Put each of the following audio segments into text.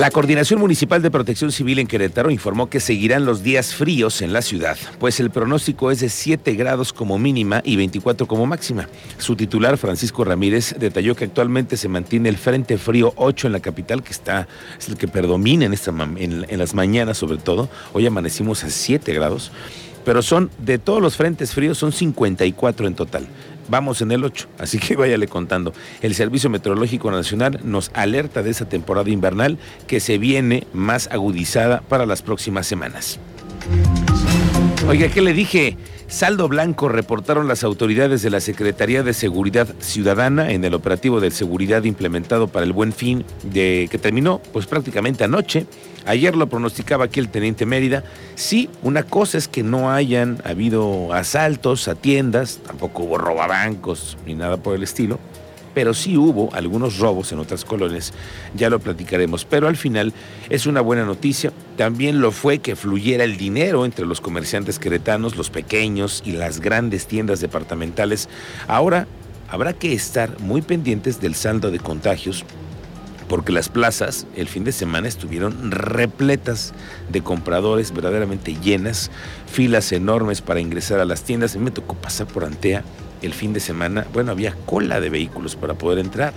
La Coordinación Municipal de Protección Civil en Querétaro informó que seguirán los días fríos en la ciudad, pues el pronóstico es de 7 grados como mínima y 24 como máxima. Su titular, Francisco Ramírez, detalló que actualmente se mantiene el Frente Frío 8 en la capital, que está, es el que predomina en, en, en las mañanas sobre todo. Hoy amanecimos a 7 grados, pero son, de todos los frentes fríos, son 54 en total vamos en el 8, así que váyale contando. El Servicio Meteorológico Nacional nos alerta de esa temporada invernal que se viene más agudizada para las próximas semanas. Oiga, ¿qué le dije? Saldo blanco reportaron las autoridades de la Secretaría de Seguridad Ciudadana en el operativo de seguridad implementado para el Buen Fin de que terminó pues prácticamente anoche. Ayer lo pronosticaba aquí el teniente Mérida. Sí, una cosa es que no hayan habido asaltos a tiendas, tampoco hubo robabancos ni nada por el estilo, pero sí hubo algunos robos en otras colonias, ya lo platicaremos, pero al final es una buena noticia, también lo fue que fluyera el dinero entre los comerciantes queretanos, los pequeños y las grandes tiendas departamentales. Ahora habrá que estar muy pendientes del saldo de contagios porque las plazas el fin de semana estuvieron repletas de compradores, verdaderamente llenas, filas enormes para ingresar a las tiendas. A me tocó pasar por Antea el fin de semana, bueno, había cola de vehículos para poder entrar.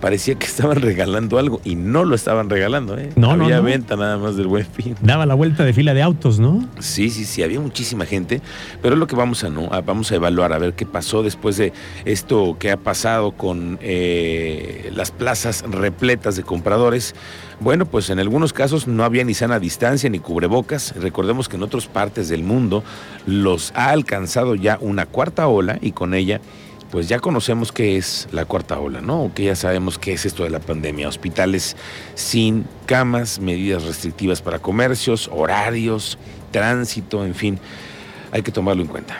Parecía que estaban regalando algo y no lo estaban regalando, ¿eh? No, había venta nada más del buen fin. Daba la vuelta de fila de autos, ¿no? Sí, sí, sí, había muchísima gente, pero es lo que vamos a, ¿no? vamos a evaluar, a ver qué pasó después de esto que ha pasado con eh, las plazas repletas de compradores. Bueno, pues en algunos casos no había ni sana distancia ni cubrebocas. Recordemos que en otras partes del mundo los ha alcanzado ya una cuarta ola y con ella pues ya conocemos qué es la cuarta ola, ¿no? que ya sabemos qué es esto de la pandemia. Hospitales sin camas, medidas restrictivas para comercios, horarios, tránsito, en fin, hay que tomarlo en cuenta.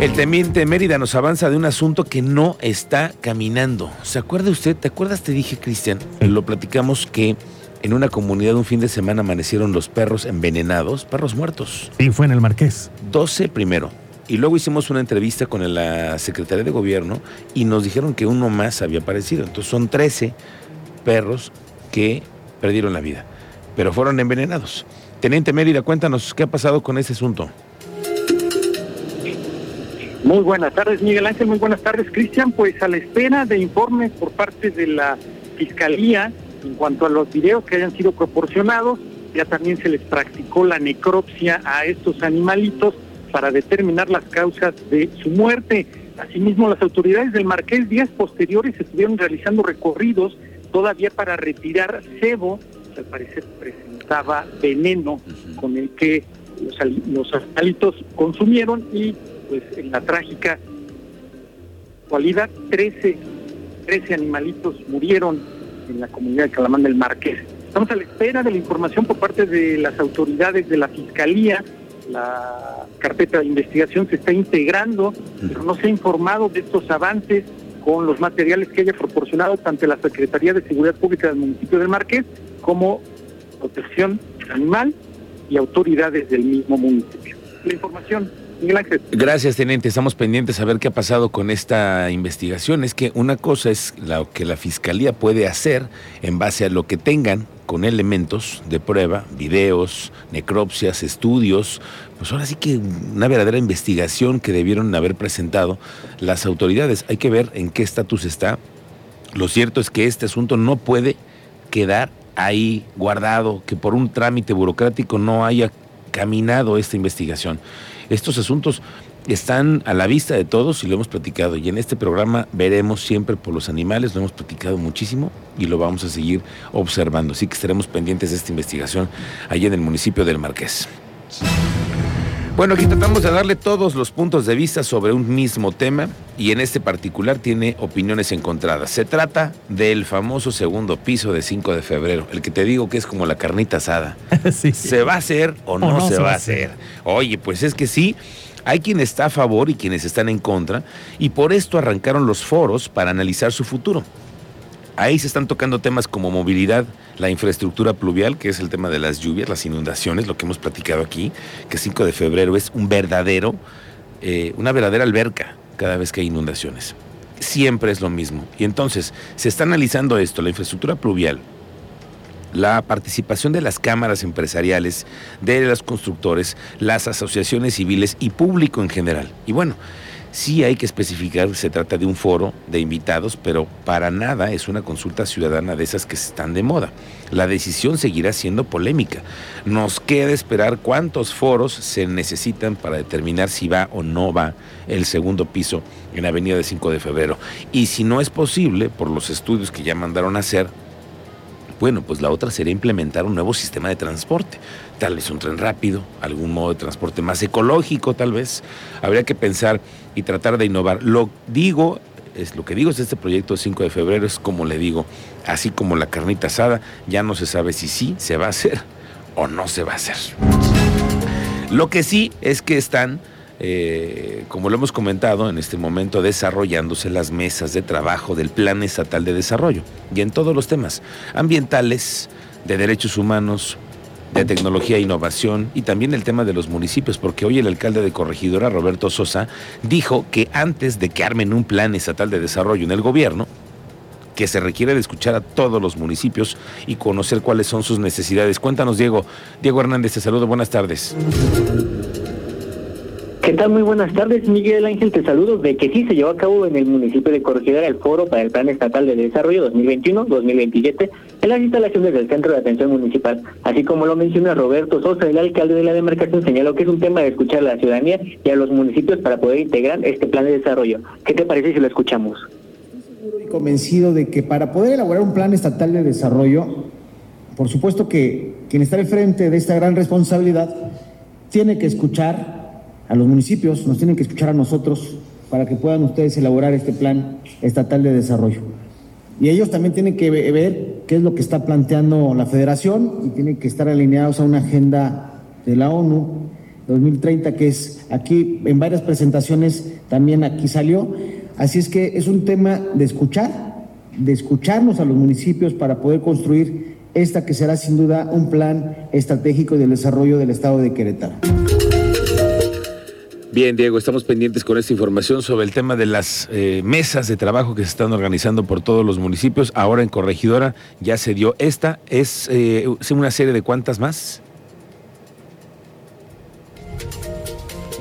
El temiente Mérida nos avanza de un asunto que no está caminando. ¿Se acuerda usted? ¿Te acuerdas? Te dije, Cristian, lo platicamos que en una comunidad un fin de semana amanecieron los perros envenenados, perros muertos. Sí, fue en el Marqués. 12 primero. Y luego hicimos una entrevista con la Secretaría de Gobierno y nos dijeron que uno más había aparecido. Entonces son 13 perros que perdieron la vida, pero fueron envenenados. Teniente Mérida, cuéntanos qué ha pasado con ese asunto. Muy buenas tardes, Miguel Ángel. Muy buenas tardes, Cristian. Pues a la espera de informes por parte de la Fiscalía en cuanto a los videos que hayan sido proporcionados, ya también se les practicó la necropsia a estos animalitos para determinar las causas de su muerte. Asimismo, las autoridades del Marqués días posteriores estuvieron realizando recorridos todavía para retirar cebo, que al parecer presentaba veneno con el que los, animalitos consumieron y pues en la trágica cualidad 13, 13 animalitos murieron en la comunidad de Calamán del Marqués. Estamos a la espera de la información por parte de las autoridades de la Fiscalía. La carpeta de investigación se está integrando, pero no se ha informado de estos avances con los materiales que haya proporcionado tanto la Secretaría de Seguridad Pública del municipio del Marqués como Protección Animal y autoridades del mismo municipio. La información Gracias, teniente. Estamos pendientes a ver qué ha pasado con esta investigación. Es que una cosa es lo que la fiscalía puede hacer en base a lo que tengan con elementos de prueba, videos, necropsias, estudios. Pues ahora sí que una verdadera investigación que debieron haber presentado las autoridades. Hay que ver en qué estatus está. Lo cierto es que este asunto no puede quedar ahí guardado, que por un trámite burocrático no haya caminado esta investigación. Estos asuntos están a la vista de todos y lo hemos platicado. Y en este programa veremos siempre por los animales, lo hemos platicado muchísimo y lo vamos a seguir observando. Así que estaremos pendientes de esta investigación allí en el municipio del Marqués. Bueno, aquí tratamos de darle todos los puntos de vista sobre un mismo tema y en este particular tiene opiniones encontradas. Se trata del famoso segundo piso de 5 de febrero, el que te digo que es como la carnita asada. ¿Se va a hacer o no, se, va a hacer? Oye, pues es que sí. Hay quien está a favor y quienes están en contra, y por esto arrancaron los foros para analizar su futuro. Ahí se están tocando temas como movilidad, la infraestructura pluvial, que es el tema de las lluvias, las inundaciones, lo que hemos platicado aquí, que 5 de febrero es un verdadero, eh, una verdadera alberca cada vez que hay inundaciones. Siempre es lo mismo. Y entonces se está analizando esto, la infraestructura pluvial, la participación de las cámaras empresariales, de los constructores, las asociaciones civiles y público en general. Y bueno, sí hay que especificar que se trata de un foro de invitados, pero para nada es una consulta ciudadana de esas que están de moda. La decisión seguirá siendo polémica. Nos queda esperar cuántos foros se necesitan para determinar si va o no va el segundo piso en Avenida de 5 de Febrero. Y si no es posible, por los estudios que ya mandaron a hacer, bueno, pues la otra sería implementar un nuevo sistema de transporte, tal vez un tren rápido, algún modo de transporte más ecológico, tal vez. Habría que pensar y tratar de innovar. Lo digo, es lo que digo es este proyecto de 5 de febrero, es como le digo, así como la carnita asada, ya no se sabe si sí se va a hacer o no se va a hacer. Lo que sí es que están eh, como lo hemos comentado, en este momento desarrollándose las mesas de trabajo del Plan Estatal de Desarrollo y en todos los temas ambientales, de derechos humanos, de tecnología e innovación y también el tema de los municipios, porque hoy el alcalde de Corregidora, Roberto Sosa, dijo que antes de que armen un plan estatal de desarrollo en el gobierno, que se requiere de escuchar a todos los municipios y conocer cuáles son sus necesidades. Cuéntanos, Diego. Diego Hernández, te saludo. Buenas tardes. ¿Qué tal? Muy buenas tardes, Miguel Ángel. Te saludo de que sí se llevó a cabo en el municipio de Corregidora el foro para el Plan Estatal de Desarrollo 2021-2027 en las instalaciones del Centro de Atención Municipal. Así como lo menciona Roberto Sosa, el alcalde de la demarcación, señaló que es un tema de escuchar a la ciudadanía y a los municipios para poder integrar este plan de desarrollo. ¿Qué te parece si lo escuchamos? Estoy seguro y convencido de que para poder elaborar un plan estatal de desarrollo, por supuesto que quien está al frente de esta gran responsabilidad tiene que escuchar a los municipios, nos tienen que escuchar a nosotros para que puedan ustedes elaborar este plan estatal de desarrollo. Y ellos también tienen que ver qué es lo que está planteando la federación y tienen que estar alineados a una agenda de la ONU 2030, que es aquí en varias presentaciones también aquí salió. Así es que es un tema de escuchar, de escucharnos a los municipios para poder construir esta que será sin duda un plan estratégico del desarrollo del estado de Querétaro. Bien, Diego, estamos pendientes con esta información sobre el tema de las eh, mesas de trabajo que se están organizando por todos los municipios. Ahora en Corregidora ya se dio esta. ¿Es eh, una serie de cuántas más?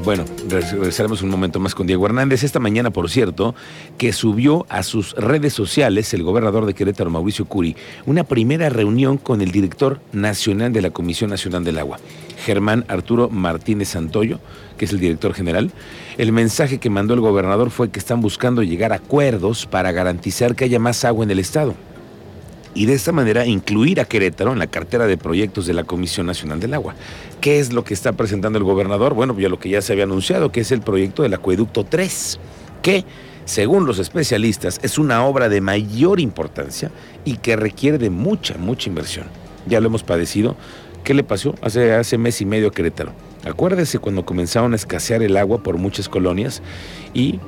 Bueno, regresaremos un momento más con Diego Hernández. Esta mañana, por cierto, que subió a sus redes sociales el gobernador de Querétaro, Mauricio Curi, una primera reunión con el director nacional de la Comisión Nacional del Agua, Germán Arturo Martínez Santoyo, que es el director general. El mensaje que mandó el gobernador fue que están buscando llegar a acuerdos para garantizar que haya más agua en el Estado y de esta manera incluir a Querétaro en la cartera de proyectos de la Comisión Nacional del Agua. ¿Qué es lo que está presentando el gobernador? Bueno, ya lo que ya se había anunciado, que es el proyecto del Acueducto 3, que según los especialistas es una obra de mayor importancia y que requiere de mucha, mucha inversión. Ya lo hemos padecido. ¿Qué le pasó hace, mes y medio a Querétaro? Acuérdese cuando comenzaron a escasear el agua por muchas colonias y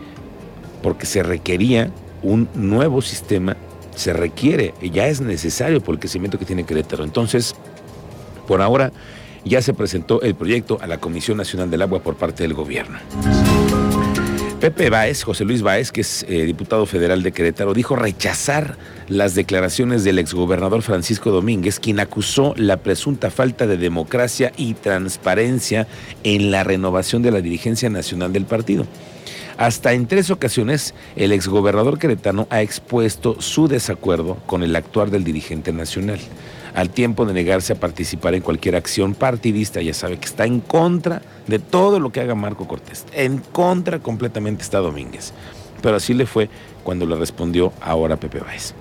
porque se requería un nuevo sistema se requiere, ya es necesario por el crecimiento que tiene Querétaro. Entonces, por ahora ya se presentó el proyecto a la Comisión Nacional del Agua por parte del gobierno. Pepe Báez, José Luis Báez, que es eh, diputado federal de Querétaro, dijo rechazar las declaraciones del exgobernador Francisco Domínguez, quien acusó la presunta falta de democracia y transparencia en la renovación de la dirigencia nacional del partido. Hasta en tres ocasiones el exgobernador queretano ha expuesto su desacuerdo con el actuar del dirigente nacional, al tiempo de negarse a participar en cualquier acción partidista, ya sabe que está en contra de todo lo que haga Marco Cortés, en contra completamente está Domínguez. Pero así le fue cuando le respondió ahora Pepe Báez.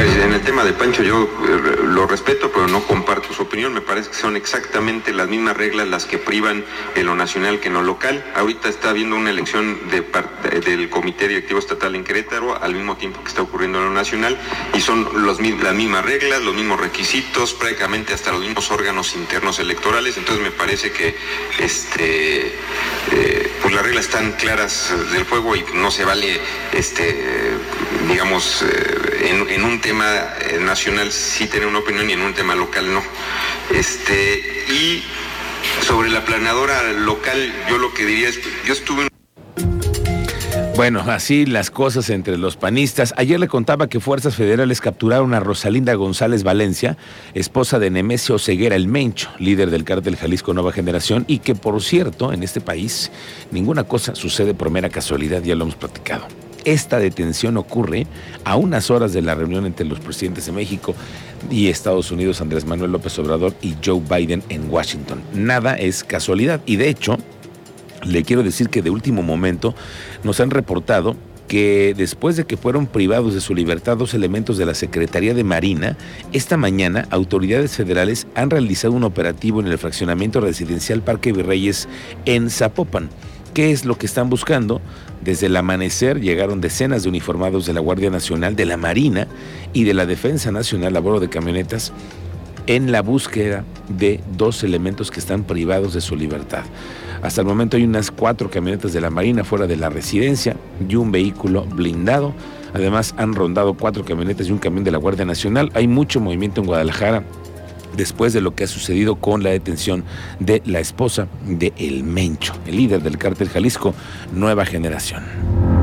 En el tema de Pancho yo eh, lo respeto, pero no comparto su opinión. Me parece que son exactamente las mismas reglas las que privan en lo nacional que en lo local. Ahorita está habiendo una elección de del Comité Directivo Estatal en Querétaro al mismo tiempo que está ocurriendo en lo nacional y son las mismas reglas, los mismos requisitos, prácticamente hasta los mismos órganos internos electorales. Entonces me parece que este, eh, pues las reglas están claras del juego y no se vale, este, digamos, eh, en, en un tema eh, nacional sí tener una opinión y en un tema local no. Este, y sobre la planadora local, yo lo que diría es, yo estuve Bueno, así las cosas entre los panistas. Ayer le contaba que fuerzas federales capturaron a Rosalinda González Valencia, esposa de Nemesio Ceguera el Mencho, líder del cártel Jalisco Nueva Generación, y que por cierto, en este país ninguna cosa sucede por mera casualidad, ya lo hemos platicado. Esta detención ocurre a unas horas de la reunión entre los presidentes de México y Estados Unidos, Andrés Manuel López Obrador y Joe Biden en Washington. Nada es casualidad y de hecho, le quiero decir que de último momento nos han reportado que después de que fueron privados de su libertad dos elementos de la Secretaría de Marina, esta mañana autoridades federales han realizado un operativo en el fraccionamiento residencial Parque Virreyes en Zapopan. ¿Qué es lo que están buscando? Desde el amanecer llegaron decenas de uniformados de la Guardia Nacional, de la Marina y de la Defensa Nacional a bordo de camionetas en la búsqueda de dos elementos que están privados de su libertad. Hasta el momento hay unas cuatro camionetas de la Marina fuera de la residencia y un vehículo blindado. Además han rondado cuatro camionetas y un camión de la Guardia Nacional. Hay mucho movimiento en Guadalajara después de lo que ha sucedido con la detención de la esposa de El Mencho, el líder del cártel Jalisco Nueva Generación.